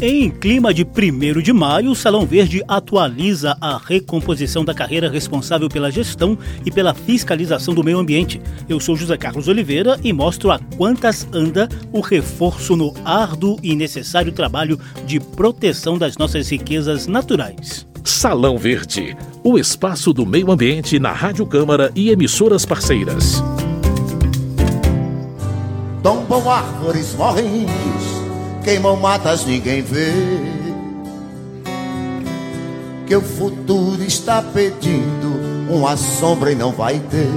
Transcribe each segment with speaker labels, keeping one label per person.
Speaker 1: Em clima de 1 de maio, o Salão Verde atualiza a recomposição da carreira responsável pela gestão e pela fiscalização do meio ambiente. Eu sou José Carlos Oliveira e mostro a quantas anda o reforço no árduo e necessário trabalho de proteção das nossas riquezas naturais.
Speaker 2: Salão Verde, o espaço do meio ambiente na Rádio Câmara e emissoras parceiras.
Speaker 3: Tombam árvores, morrem índios queimam matas, ninguém vê. Que o futuro está pedindo uma sombra e não vai ter.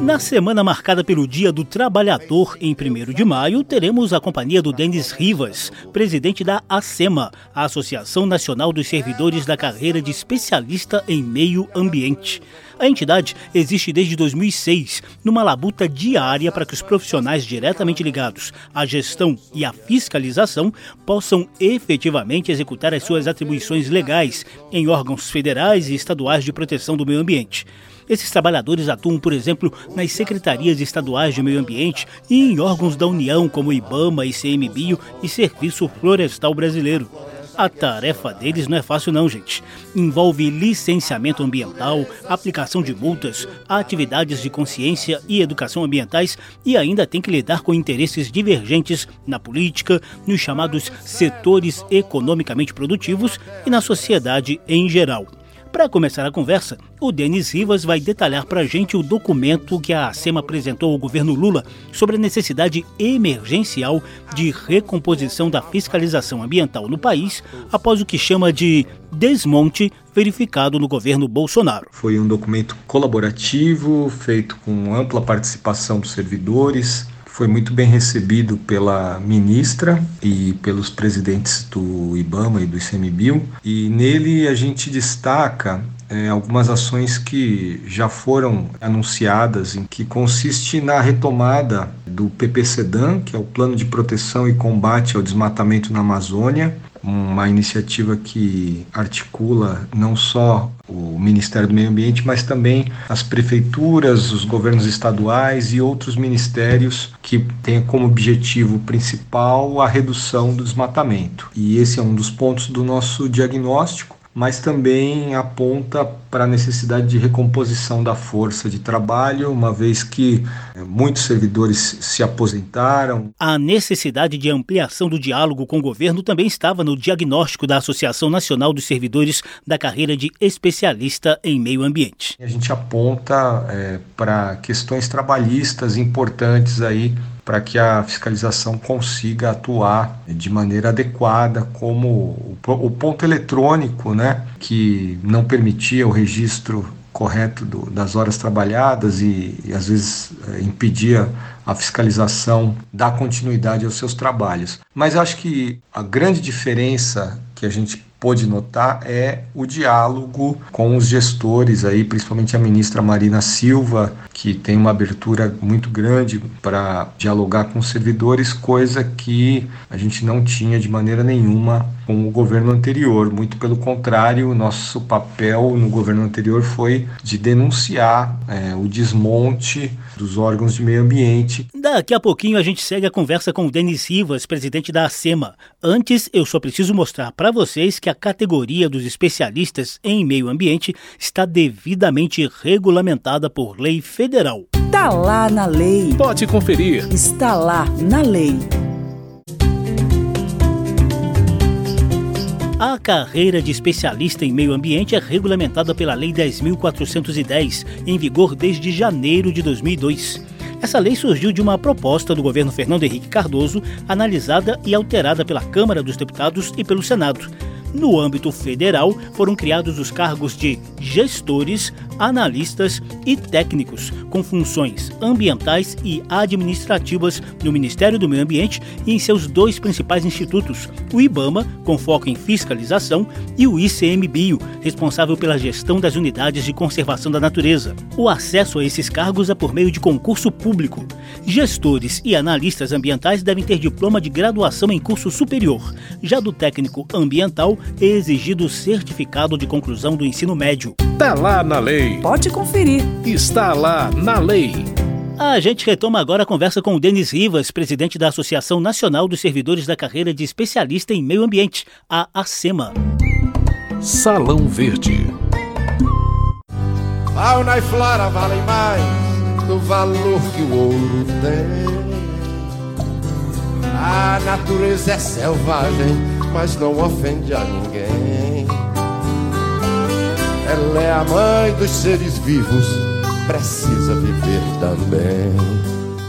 Speaker 1: Na semana marcada pelo Dia do Trabalhador, em 1 de maio, teremos a companhia do Denis Rivas, presidente da ASEMA, a Associação Nacional dos Servidores da Carreira de Especialista em Meio Ambiente. A entidade existe desde 2006, numa labuta diária para que os profissionais diretamente ligados à gestão e à fiscalização possam efetivamente executar as suas atribuições legais em órgãos federais e estaduais de proteção do meio ambiente. Esses trabalhadores atuam, por exemplo, nas secretarias estaduais de meio ambiente e em órgãos da União, como IBAMA, ICMBio e Serviço Florestal Brasileiro. A tarefa deles não é fácil não, gente. Envolve licenciamento ambiental, aplicação de multas, atividades de consciência e educação ambientais e ainda tem que lidar com interesses divergentes na política, nos chamados setores economicamente produtivos e na sociedade em geral. Para começar a conversa, o Denis Rivas vai detalhar para a gente o documento que a SEMA apresentou ao governo Lula sobre a necessidade emergencial de recomposição da fiscalização ambiental no país após o que chama de desmonte verificado no governo Bolsonaro.
Speaker 4: Foi um documento colaborativo, feito com ampla participação dos servidores, foi muito bem recebido pela ministra e pelos presidentes do IBAMA e do ICMBio. E nele a gente destaca é, algumas ações que já foram anunciadas, em que consiste na retomada do PPCDAN, que é o Plano de Proteção e Combate ao Desmatamento na Amazônia, uma iniciativa que articula não só o Ministério do Meio Ambiente, mas também as prefeituras, os governos estaduais e outros ministérios que têm como objetivo principal a redução do desmatamento. E esse é um dos pontos do nosso diagnóstico mas também aponta para a necessidade de recomposição da força de trabalho, uma vez que eh, muitos servidores se aposentaram.
Speaker 1: A necessidade de ampliação do diálogo com o governo também estava no diagnóstico da Associação Nacional dos Servidores da carreira de especialista em meio ambiente.
Speaker 4: A gente aponta é, para questões trabalhistas importantes aí para que a fiscalização consiga atuar de maneira adequada, como o ponto eletrônico, né, que não permitia o registro correto do, das horas trabalhadas e, e às vezes é, impedia a fiscalização da continuidade aos seus trabalhos. Mas acho que a grande diferença que a gente pôde notar é o diálogo com os gestores aí, principalmente a ministra Marina Silva, que tem uma abertura muito grande para dialogar com os servidores, coisa que a gente não tinha de maneira nenhuma com o governo anterior. Muito pelo contrário, nosso papel no governo anterior foi de denunciar é, o desmonte dos órgãos de meio ambiente.
Speaker 1: Daqui a pouquinho a gente segue a conversa com o Denis Rivas, presidente da ACEMA. Antes, eu só preciso mostrar para vocês que a categoria dos especialistas em meio ambiente está devidamente regulamentada por lei federal.
Speaker 5: Está lá na lei.
Speaker 2: Pode conferir.
Speaker 5: Está lá na lei.
Speaker 1: A carreira de especialista em meio ambiente é regulamentada pela Lei 10.410, em vigor desde janeiro de 2002. Essa lei surgiu de uma proposta do governo Fernando Henrique Cardoso, analisada e alterada pela Câmara dos Deputados e pelo Senado. No âmbito federal, foram criados os cargos de gestores, analistas e técnicos, com funções ambientais e administrativas no Ministério do Meio Ambiente e em seus dois principais institutos, o IBAMA, com foco em fiscalização, e o ICMBio, responsável pela gestão das unidades de conservação da natureza. O acesso a esses cargos é por meio de concurso público. Gestores e analistas ambientais devem ter diploma de graduação em curso superior. Já do técnico ambiental, é exigido o certificado de conclusão do ensino médio.
Speaker 2: Está lá na lei.
Speaker 5: Pode conferir.
Speaker 2: Está lá na lei.
Speaker 1: A gente retoma agora a conversa com o Denis Rivas, presidente da Associação Nacional dos Servidores da Carreira de Especialista em Meio Ambiente, a ACEMA.
Speaker 2: Salão Verde.
Speaker 6: Fauna e flora valem mais do valor que o ouro tem. A natureza é selvagem, mas não ofende a ninguém. Ela é a mãe dos seres vivos, precisa viver também.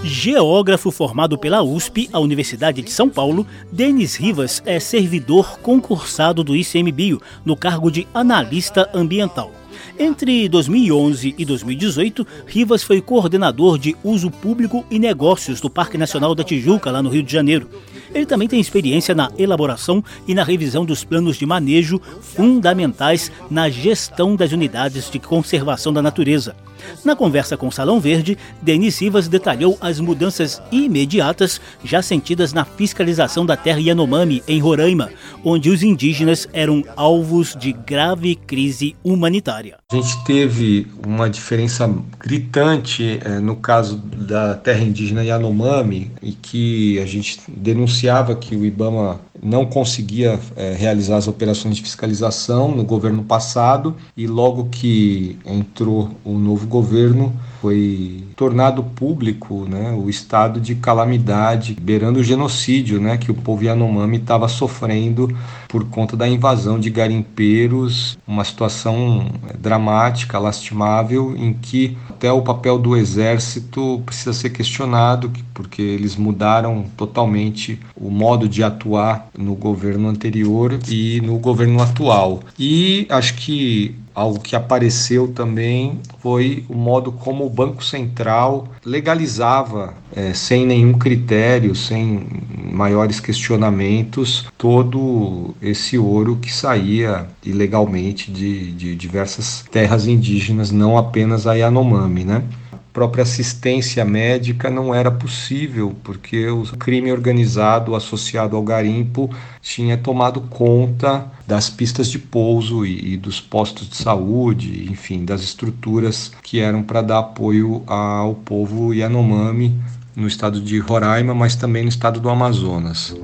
Speaker 1: Geógrafo formado pela USP, a Universidade de São Paulo, Denis Rivas é servidor concursado do ICMBio no cargo de analista ambiental. Entre 2011 e 2018, Rivas foi coordenador de uso público e negócios do Parque Nacional da Tijuca, lá no Rio de Janeiro. Ele também tem experiência na elaboração e na revisão dos planos de manejo fundamentais na gestão das unidades de conservação da natureza. Na conversa com o Salão Verde, Denis Rivas detalhou as mudanças imediatas já sentidas na fiscalização da terra Yanomami, em Roraima, onde os indígenas eram alvos de grave crise humanitária.
Speaker 4: A gente teve uma diferença gritante é, no caso da terra indígena Yanomami e que a gente denunciava que o IBAMA não conseguia é, realizar as operações de fiscalização no governo passado e logo que entrou o novo governo foi tornado público né, o estado de calamidade, beirando o genocídio né, que o povo Yanomami estava sofrendo por conta da invasão de garimpeiros, uma situação é, dramática, lastimável, em que até o papel do exército precisa ser questionado, porque eles mudaram totalmente o modo de atuar no governo anterior e no governo atual. E acho que algo que apareceu também foi o modo como o Banco Central legalizava, é, sem nenhum critério, sem maiores questionamentos, todo esse ouro que saía ilegalmente de, de diversas terras indígenas, não apenas a Yanomami, né? Própria assistência médica não era possível, porque o crime organizado associado ao garimpo tinha tomado conta das pistas de pouso e, e dos postos de saúde, enfim, das estruturas que eram para dar apoio ao povo Yanomami no estado de Roraima, mas também no estado do Amazonas.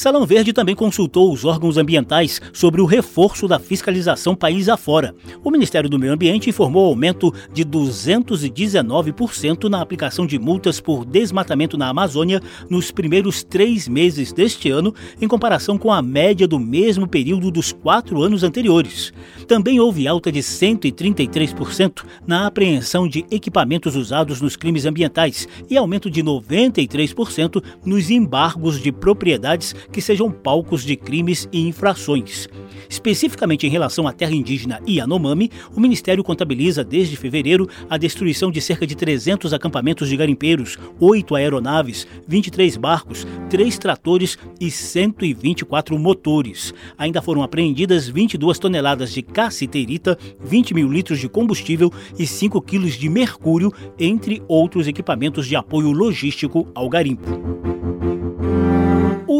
Speaker 1: Salão Verde também consultou os órgãos ambientais sobre o reforço da fiscalização país afora. O Ministério do Meio Ambiente informou aumento de 219% na aplicação de multas por desmatamento na Amazônia nos primeiros três meses deste ano, em comparação com a média do mesmo período dos quatro anos anteriores. Também houve alta de 133% na apreensão de equipamentos usados nos crimes ambientais e aumento de 93% nos embargos de propriedades que sejam palcos de crimes e infrações. Especificamente em relação à terra indígena Yanomami, o Ministério contabiliza desde fevereiro a destruição de cerca de 300 acampamentos de garimpeiros, 8 aeronaves, 23 barcos, 3 tratores e 124 motores. Ainda foram apreendidas 22 toneladas de cassiterita, 20 mil litros de combustível e 5 quilos de mercúrio, entre outros equipamentos de apoio logístico ao garimpo.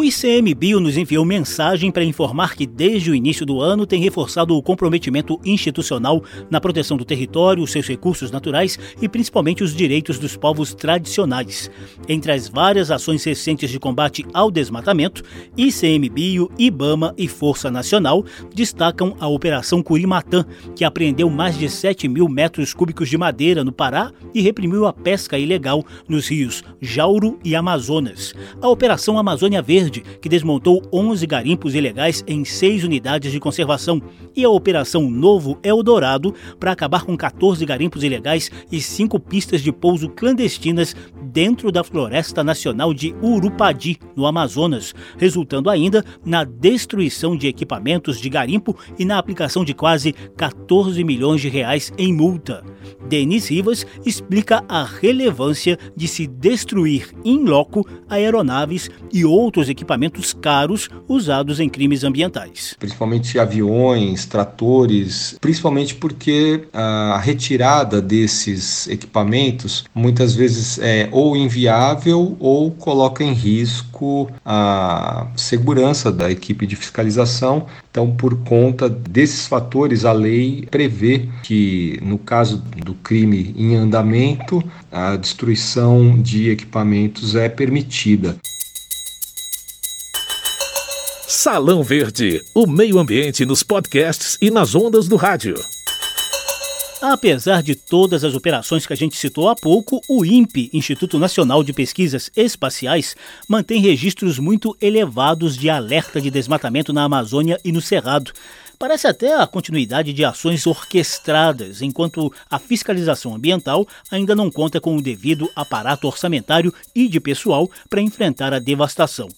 Speaker 1: O ICMBio nos enviou mensagem para informar que, desde o início do ano, tem reforçado o comprometimento institucional na proteção do território, seus recursos naturais e principalmente os direitos dos povos tradicionais. Entre as várias ações recentes de combate ao desmatamento, ICMBio, IBAMA e Força Nacional destacam a Operação Curimatã, que apreendeu mais de 7 mil metros cúbicos de madeira no Pará e reprimiu a pesca ilegal nos rios Jauro e Amazonas. A Operação Amazônia Verde Que desmontou 11 garimpos ilegais em seis unidades de conservação, e a Operação Novo Eldorado, para acabar com 14 garimpos ilegais e cinco pistas de pouso clandestinas dentro da Floresta Nacional de Urupadi, no Amazonas, resultando ainda na destruição de equipamentos de garimpo e na aplicação de quase 14 milhões de reais em multa. Denis Rivas explica a relevância de se destruir em loco aeronaves e outros equipamentos equipamentos caros usados em crimes ambientais.
Speaker 4: Principalmente aviões, tratores, principalmente porque a retirada desses equipamentos muitas vezes é ou inviável ou coloca em risco a segurança da equipe de fiscalização. Então, por conta desses fatores, a lei prevê que, no caso do crime em andamento, a destruição de equipamentos é permitida.
Speaker 2: Salão Verde, o meio ambiente nos podcasts e nas ondas do rádio.
Speaker 1: Apesar de todas as operações que a gente citou há pouco, o INPE, Instituto Nacional de Pesquisas Espaciais, mantém registros muito elevados de alerta de desmatamento na Amazônia e no Cerrado. Parece até a continuidade de ações orquestradas, enquanto a fiscalização ambiental ainda não conta com o devido aparato orçamentário e de pessoal para enfrentar a devastação.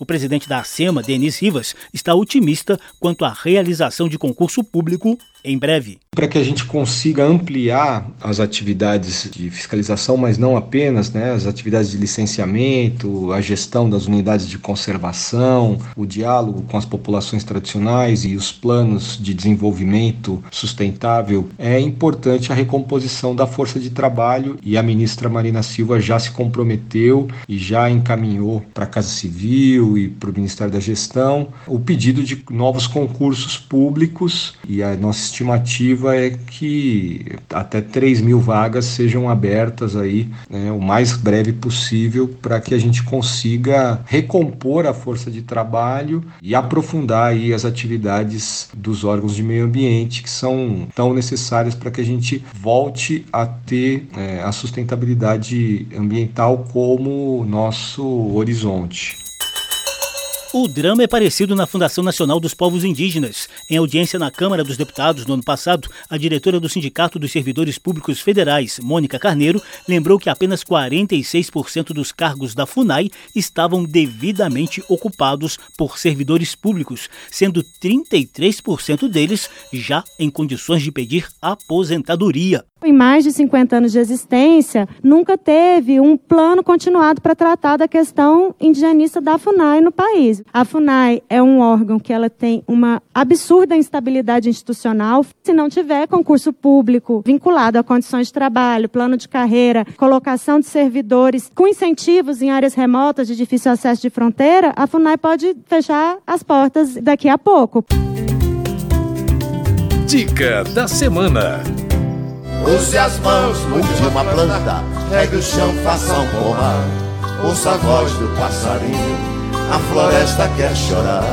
Speaker 1: O presidente da ACEMA, Denis Rivas, está otimista quanto à realização de concurso público em breve.
Speaker 4: Para que a gente consiga ampliar as atividades de fiscalização, mas não apenas, né, as atividades de licenciamento, a gestão das unidades de conservação, o diálogo com as populações tradicionais e os planos de desenvolvimento sustentável, é importante a recomposição da força de trabalho e a ministra Marina Silva já se comprometeu e já encaminhou para a Casa Civil e para o Ministério da Gestão o pedido de novos concursos públicos e a nossa estimativa é que até 3 mil vagas sejam abertas aí né, o mais breve possível para que a gente consiga recompor a força de trabalho e aprofundar aí as atividades dos órgãos de meio ambiente que são tão necessárias para que a gente volte a ter é, a sustentabilidade ambiental como nosso horizonte.
Speaker 1: O drama é parecido na Fundação Nacional dos Povos Indígenas. Em audiência na Câmara dos Deputados no ano passado, a diretora do Sindicato dos Servidores Públicos Federais, Mônica Carneiro, lembrou que apenas 46% dos cargos da FUNAI estavam devidamente ocupados por servidores públicos, sendo 33% deles já em condições de pedir aposentadoria.
Speaker 7: Em mais de 50 anos de existência, nunca teve um plano continuado para tratar da questão indigenista da FUNAI no país. A FUNAI é um órgão que ela tem uma absurda instabilidade institucional. Se não tiver concurso público vinculado a condições de trabalho, plano de carreira, colocação de servidores com incentivos em áreas remotas de difícil acesso de fronteira, a FUNAI pode fechar as portas daqui a pouco.
Speaker 2: Dica da semana.
Speaker 3: Use as mãos, mude uma planta, regue o chão, faça um pomar. Ouça a voz do passarinho, a floresta quer chorar.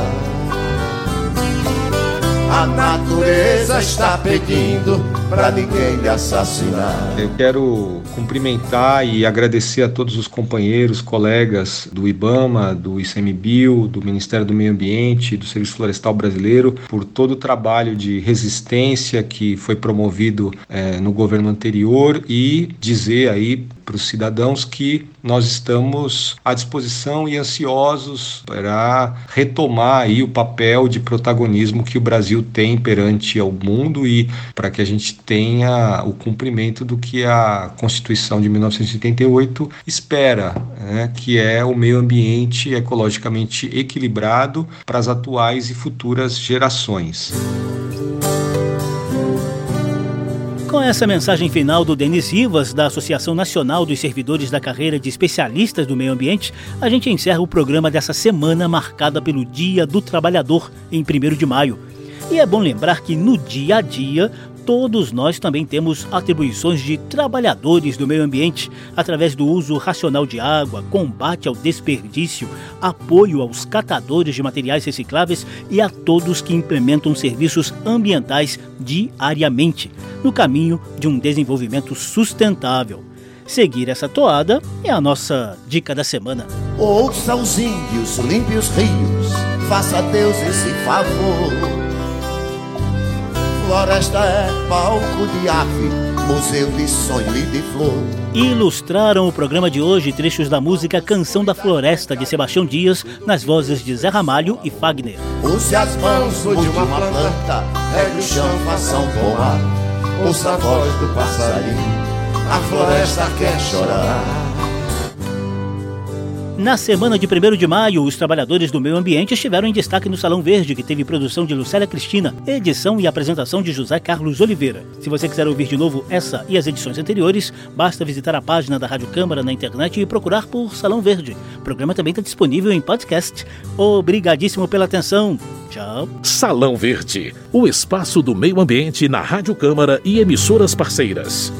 Speaker 3: A natureza está pedindo pra ninguém lhe assassinar.
Speaker 4: Eu quero cumprimentar e agradecer a todos os companheiros, colegas do IBAMA, do ICMBio, do Ministério do Meio Ambiente, do Serviço Florestal Brasileiro, por todo o trabalho de resistência que foi promovido eh, no governo anterior e dizer aí para os cidadãos que nós estamos à disposição e ansiosos para retomar aí o papel de protagonismo que o Brasil tem perante ao mundo e para que a gente tenha o cumprimento do que a Constituição de 1988 espera, né, que é o meio ambiente ecologicamente equilibrado para as atuais e futuras gerações.
Speaker 1: Com essa mensagem final do Denis Rivas, da Associação Nacional dos Servidores da Carreira de Especialistas do Meio Ambiente, a gente encerra o programa dessa semana marcada pelo Dia do Trabalhador, em 1 de maio. E é bom lembrar que no dia a dia, todos nós também temos atribuições de trabalhadores do meio ambiente através do uso racional de água, combate ao desperdício, apoio aos catadores de materiais recicláveis e a todos que implementam serviços ambientais diariamente no caminho de um desenvolvimento sustentável. Seguir essa toada é a nossa dica da semana.
Speaker 3: Ouça os índios, limpe os rios, faça a Deus esse favor. Floresta é palco de ave, museu de sonho e de flor.
Speaker 1: Ilustraram o programa de hoje trechos da música Canção da Floresta de Sebastião Dias, nas vozes de Zé Ramalho e Fagner.
Speaker 3: Use as mãos, mude uma planta, regue o chão, faça um pomar. Ouça a voz do passarinho, a floresta quer chorar.
Speaker 1: Na semana de 1 de maio, os trabalhadores do meio ambiente estiveram em destaque no Salão Verde, que teve produção de Lucélia Cristina, edição e apresentação de José Carlos Oliveira. Se você quiser ouvir de novo essa e as edições anteriores, basta visitar a página da Rádio Câmara na internet e procurar por Salão Verde. O programa também está disponível em podcast. Obrigadíssimo pela atenção. Tchau.
Speaker 2: Salão Verde, o espaço do meio ambiente na Rádio Câmara e emissoras parceiras.